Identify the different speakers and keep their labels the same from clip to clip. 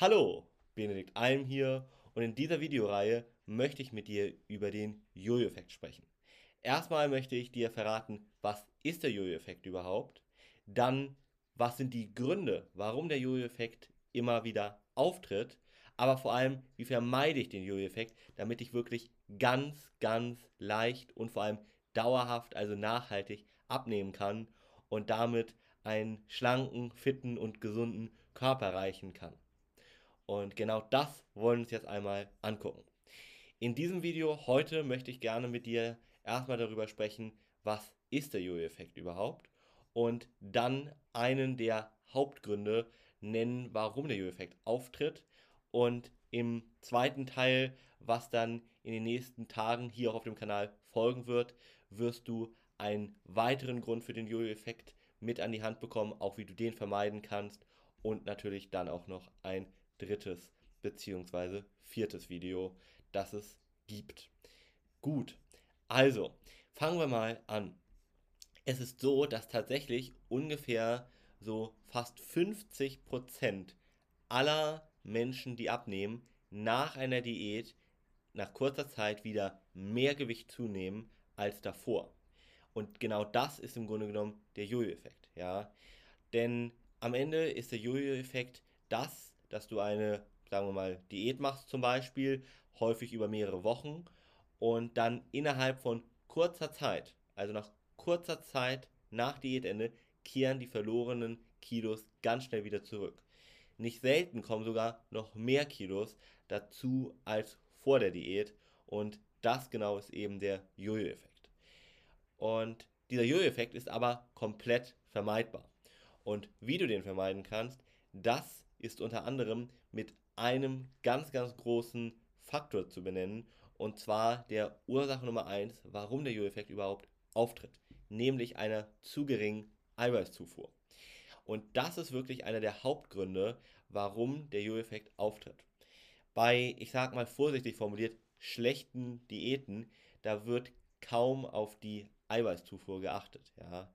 Speaker 1: Hallo, Benedikt Alm hier und in dieser Videoreihe möchte ich mit dir über den Jojo-Effekt sprechen. Erstmal möchte ich dir verraten, was ist der Jojo-Effekt überhaupt? Dann, was sind die Gründe, warum der Jojo-Effekt immer wieder auftritt? Aber vor allem, wie vermeide ich den Jojo-Effekt, damit ich wirklich ganz, ganz leicht und vor allem dauerhaft, also nachhaltig abnehmen kann und damit einen schlanken, fitten und gesunden Körper erreichen kann. Und genau das wollen wir uns jetzt einmal angucken. In diesem Video heute möchte ich gerne mit dir erstmal darüber sprechen, was ist der Jojo-Effekt überhaupt? Und dann einen der Hauptgründe nennen, warum der Jojo-Effekt auftritt. Und im zweiten Teil, was dann in den nächsten Tagen hier auch auf dem Kanal folgen wird, wirst du einen weiteren Grund für den Jojo-Effekt mit an die Hand bekommen, auch wie du den vermeiden kannst. Und natürlich dann auch noch ein drittes bzw. viertes Video, das es gibt. Gut, also fangen wir mal an. Es ist so, dass tatsächlich ungefähr so fast 50% aller Menschen, die abnehmen, nach einer Diät nach kurzer Zeit wieder mehr Gewicht zunehmen als davor. Und genau das ist im Grunde genommen der Jojo-Effekt. Ja? Denn am Ende ist der Jojo-Effekt das, dass du eine, sagen wir mal, Diät machst zum Beispiel, häufig über mehrere Wochen und dann innerhalb von kurzer Zeit, also nach kurzer Zeit nach Diätende, kehren die verlorenen Kilos ganz schnell wieder zurück. Nicht selten kommen sogar noch mehr Kilos dazu als vor der Diät und das genau ist eben der Jojo-Effekt. Und dieser Jojo-Effekt ist aber komplett vermeidbar. Und wie du den vermeiden kannst, das ist unter anderem mit einem ganz, ganz großen Faktor zu benennen, und zwar der Ursache Nummer 1, warum der Jojo-Effekt überhaupt auftritt, nämlich einer zu geringen Eiweißzufuhr. Und das ist wirklich einer der Hauptgründe, warum der Jojo-Effekt auftritt. Bei, ich sag mal vorsichtig formuliert, schlechten Diäten, da wird kaum auf die Eiweißzufuhr geachtet. Ja?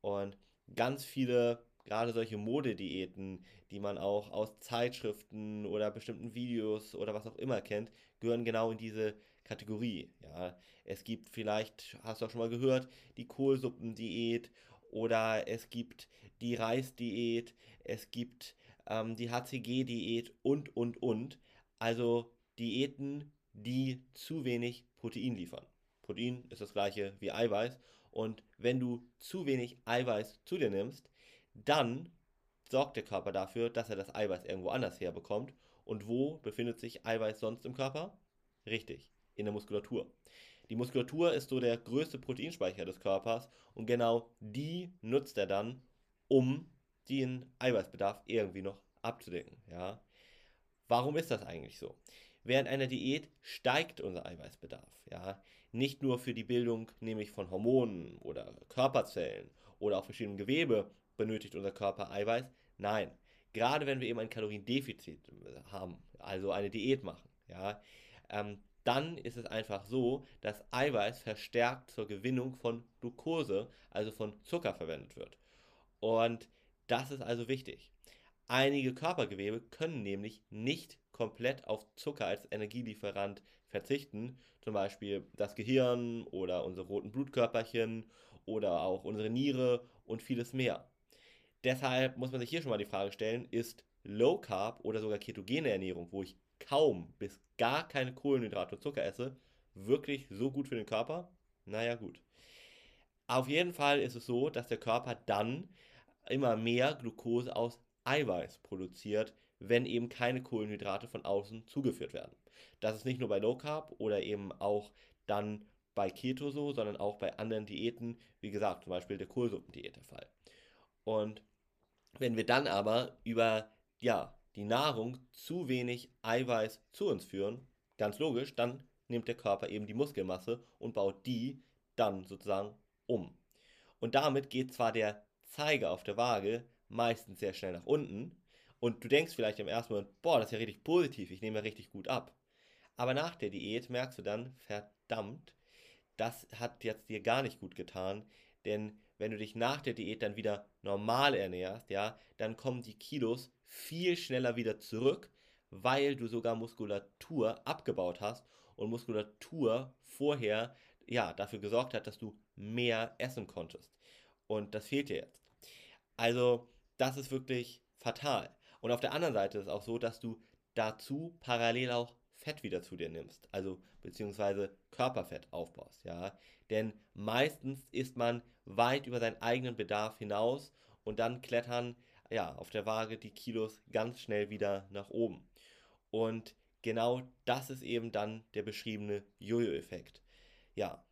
Speaker 1: Und ganz viele gerade solche Modediäten, die man auch aus Zeitschriften oder bestimmten Videos oder was auch immer kennt, gehören genau in diese Kategorie. Ja, es gibt vielleicht, hast du auch schon mal gehört, die Kohlsuppendiät oder es gibt die Reisdiät, es gibt ähm, die HCG-Diät und, und, und. Also Diäten, die zu wenig Protein liefern. Protein ist das gleiche wie Eiweiß. Und wenn du zu wenig Eiweiß zu dir nimmst, dann sorgt der Körper dafür, dass er das Eiweiß irgendwo anders herbekommt. Und wo befindet sich Eiweiß sonst im Körper? Richtig, in der Muskulatur. Die Muskulatur ist so der größte Proteinspeicher des Körpers und genau die nutzt er dann, um den Eiweißbedarf irgendwie noch abzudecken. Ja? Warum ist das eigentlich so? Während einer Diät steigt unser Eiweißbedarf. Ja? Nicht nur für die Bildung nämlich von Hormonen oder Körperzellen oder auch verschiedenen Gewebe, benötigt unser Körper Eiweiß? Nein. Gerade wenn wir eben ein Kaloriendefizit haben, also eine Diät machen, ja, ähm, dann ist es einfach so, dass Eiweiß verstärkt zur Gewinnung von Glucose, also von Zucker verwendet wird. Und das ist also wichtig. Einige Körpergewebe können nämlich nicht komplett auf Zucker als Energielieferant verzichten, zum Beispiel das Gehirn oder unsere roten Blutkörperchen oder auch unsere Niere und vieles mehr. Deshalb muss man sich hier schon mal die Frage stellen, ist Low Carb oder sogar ketogene Ernährung, wo ich kaum bis gar keine Kohlenhydrate und Zucker esse, wirklich so gut für den Körper? Naja gut. Auf jeden Fall ist es so, dass der Körper dann immer mehr Glucose aus Eiweiß produziert, wenn eben keine Kohlenhydrate von außen zugeführt werden. Das ist nicht nur bei Low Carb oder eben auch dann bei Keto so, sondern auch bei anderen Diäten, wie gesagt, zum Beispiel der Kohlsuppendiät der Fall. Und wenn wir dann aber über ja, die Nahrung zu wenig Eiweiß zu uns führen, ganz logisch, dann nimmt der Körper eben die Muskelmasse und baut die dann sozusagen um. Und damit geht zwar der Zeiger auf der Waage meistens sehr schnell nach unten und du denkst vielleicht im ersten Moment, boah, das ist ja richtig positiv, ich nehme ja richtig gut ab. Aber nach der Diät merkst du dann, verdammt, das hat jetzt dir gar nicht gut getan, denn wenn du dich nach der Diät dann wieder normal ernährst, ja, dann kommen die Kilos viel schneller wieder zurück, weil du sogar Muskulatur abgebaut hast und Muskulatur vorher ja dafür gesorgt hat, dass du mehr essen konntest. Und das fehlt dir jetzt. Also, das ist wirklich fatal. Und auf der anderen Seite ist es auch so, dass du dazu parallel auch Fett wieder zu dir nimmst, also beziehungsweise Körperfett aufbaust, ja. Denn meistens isst man weit über seinen eigenen Bedarf hinaus und dann klettern ja auf der Waage die Kilos ganz schnell wieder nach oben. Und genau das ist eben dann der beschriebene Jojo-Effekt. Ja.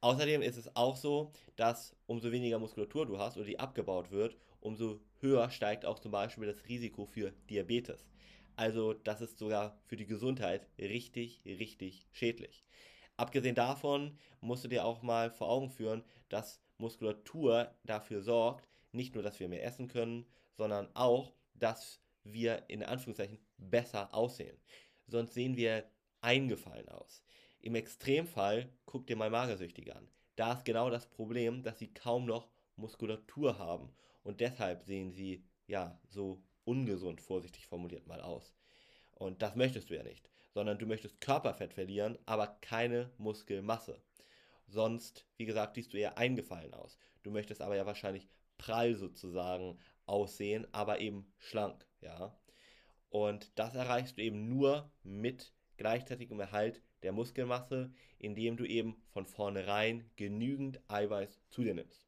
Speaker 1: Außerdem ist es auch so, dass umso weniger Muskulatur du hast oder die abgebaut wird, umso höher steigt auch zum Beispiel das Risiko für Diabetes. Also das ist sogar für die Gesundheit richtig, richtig schädlich. Abgesehen davon musst du dir auch mal vor Augen führen, dass Muskulatur dafür sorgt, nicht nur, dass wir mehr essen können, sondern auch, dass wir in Anführungszeichen besser aussehen. Sonst sehen wir eingefallen aus. Im Extremfall guck dir mal Magersüchtige an. Da ist genau das Problem, dass sie kaum noch Muskulatur haben und deshalb sehen sie ja so ungesund, vorsichtig formuliert mal aus. Und das möchtest du ja nicht, sondern du möchtest Körperfett verlieren, aber keine Muskelmasse. Sonst, wie gesagt, siehst du eher eingefallen aus. Du möchtest aber ja wahrscheinlich prall sozusagen aussehen, aber eben schlank, ja. Und das erreichst du eben nur mit gleichzeitigem Erhalt der Muskelmasse, indem du eben von vornherein genügend Eiweiß zu dir nimmst.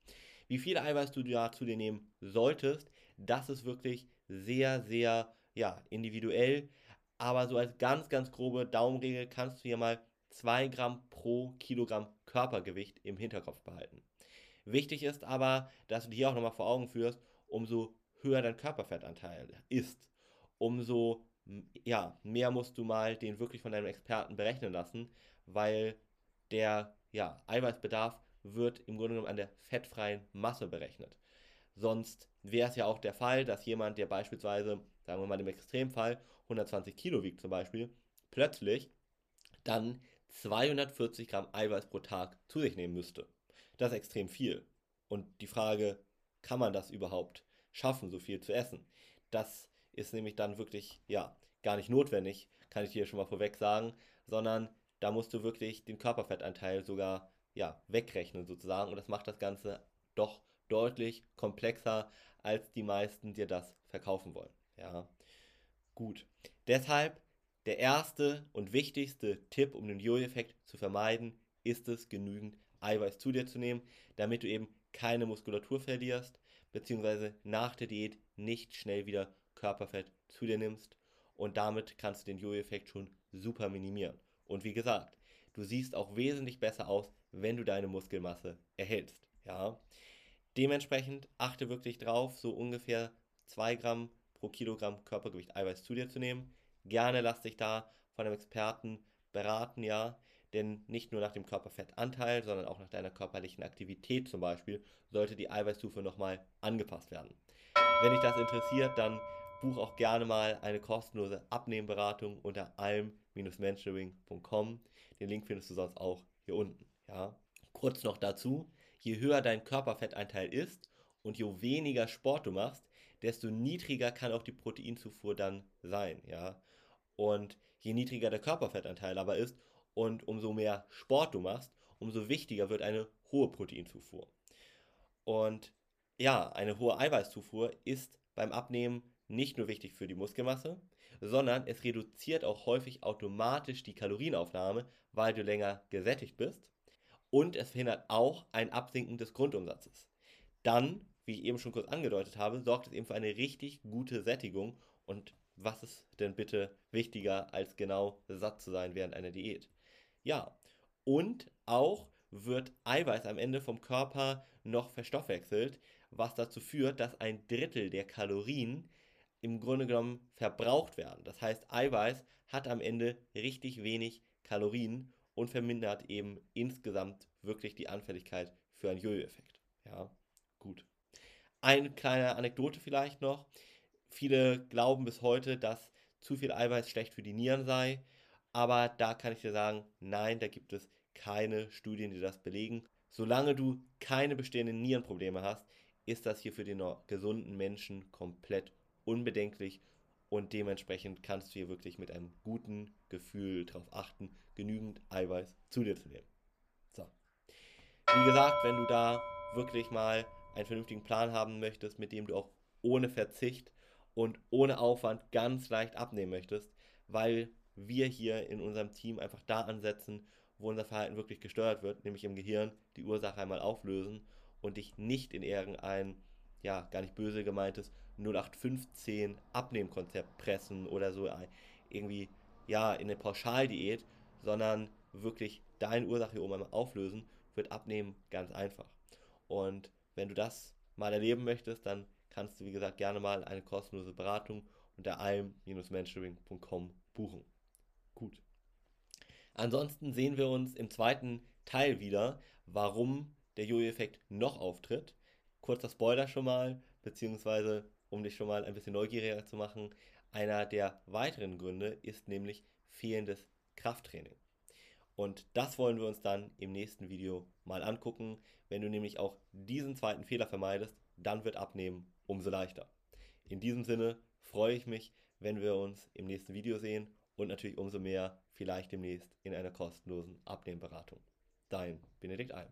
Speaker 1: Wie viel Eiweiß du da zu dir nehmen solltest, das ist wirklich sehr, sehr ja, individuell. Aber so als ganz, ganz grobe Daumenregel kannst du hier mal 2 Gramm pro Kilogramm Körpergewicht im Hinterkopf behalten. Wichtig ist aber, dass du dir auch nochmal vor Augen führst, umso höher dein Körperfettanteil ist, umso ja, mehr musst du mal den wirklich von deinem Experten berechnen lassen, weil der ja, Eiweißbedarf wird im Grunde genommen an der fettfreien Masse berechnet. Sonst wäre es ja auch der Fall, dass jemand, der beispielsweise, sagen wir mal im Extremfall, 120 Kilo wiegt zum Beispiel, plötzlich dann 240 Gramm Eiweiß pro Tag zu sich nehmen müsste. Das ist extrem viel. Und die Frage, kann man das überhaupt schaffen, so viel zu essen? Das ist nämlich dann wirklich, ja, gar nicht notwendig, kann ich dir schon mal vorweg sagen, sondern da musst du wirklich den Körperfettanteil sogar, ja, wegrechnen sozusagen. Und das macht das Ganze doch deutlich komplexer, als die meisten dir das verkaufen wollen. Ja, gut. Deshalb der erste und wichtigste Tipp, um den Jojo-Effekt zu vermeiden, ist es, genügend Eiweiß zu dir zu nehmen, damit du eben keine Muskulatur verlierst, beziehungsweise nach der Diät nicht schnell wieder Körperfett zu dir nimmst und damit kannst du den Jojo-Effekt schon super minimieren. Und wie gesagt, du siehst auch wesentlich besser aus, wenn du deine Muskelmasse erhältst. Ja, Dementsprechend achte wirklich drauf, so ungefähr 2 Gramm pro Kilogramm Körpergewicht Eiweiß zu dir zu nehmen. Gerne lass dich da von einem Experten beraten, ja, denn nicht nur nach dem Körperfettanteil, sondern auch nach deiner körperlichen Aktivität zum Beispiel sollte die Eiweißstufe nochmal angepasst werden. Wenn dich das interessiert, dann buch auch gerne mal eine kostenlose Abnehmberatung unter alm-mentoring.com. Den Link findest du sonst auch hier unten. Ja. Kurz noch dazu, je höher dein Körperfettanteil ist und je weniger Sport du machst, desto niedriger kann auch die Proteinzufuhr dann sein, ja. Und je niedriger der Körperfettanteil aber ist und umso mehr Sport du machst, umso wichtiger wird eine hohe Proteinzufuhr. Und ja, eine hohe Eiweißzufuhr ist beim Abnehmen nicht nur wichtig für die Muskelmasse, sondern es reduziert auch häufig automatisch die Kalorienaufnahme, weil du länger gesättigt bist und es verhindert auch ein Absinken des Grundumsatzes. Dann, wie ich eben schon kurz angedeutet habe, sorgt es eben für eine richtig gute Sättigung und was ist denn bitte wichtiger als genau satt zu sein während einer Diät? Ja, und auch wird Eiweiß am Ende vom Körper noch verstoffwechselt, was dazu führt, dass ein Drittel der Kalorien im Grunde genommen verbraucht werden. Das heißt, Eiweiß hat am Ende richtig wenig Kalorien und vermindert eben insgesamt wirklich die Anfälligkeit für einen Jojo-Effekt. Ja, gut. Eine kleine Anekdote vielleicht noch. Viele glauben bis heute, dass zu viel Eiweiß schlecht für die Nieren sei. Aber da kann ich dir sagen, nein, da gibt es keine Studien, die das belegen. Solange du keine bestehenden Nierenprobleme hast, ist das hier für den gesunden Menschen komplett unbedenklich und dementsprechend kannst du hier wirklich mit einem guten Gefühl darauf achten, genügend Eiweiß zu dir zu nehmen. So. Wie gesagt, wenn du da wirklich mal einen vernünftigen Plan haben möchtest, mit dem du auch ohne Verzicht und ohne Aufwand ganz leicht abnehmen möchtest, weil wir hier in unserem Team einfach da ansetzen, wo unser Verhalten wirklich gesteuert wird, nämlich im Gehirn die Ursache einmal auflösen und dich nicht in irgendein, ja, gar nicht böse gemeintes 0815 Abnehmkonzept pressen oder so irgendwie, ja, in eine Pauschaldiät, sondern wirklich deine Ursache hier oben einmal auflösen, wird Abnehmen ganz einfach. Und wenn du das mal erleben möchtest, dann kannst du, wie gesagt, gerne mal eine kostenlose Beratung unter alm-mentoring.com buchen. Gut. Ansonsten sehen wir uns im zweiten Teil wieder, warum der Jojo-Effekt noch auftritt. Kurzer Spoiler schon mal, beziehungsweise um dich schon mal ein bisschen neugieriger zu machen. Einer der weiteren Gründe ist nämlich fehlendes Krafttraining. Und das wollen wir uns dann im nächsten Video mal angucken. Wenn du nämlich auch diesen zweiten Fehler vermeidest, dann wird Abnehmen umso leichter. In diesem Sinne freue ich mich, wenn wir uns im nächsten Video sehen und natürlich umso mehr vielleicht demnächst in einer kostenlosen Abnehmberatung. Dein Benedikt Alm.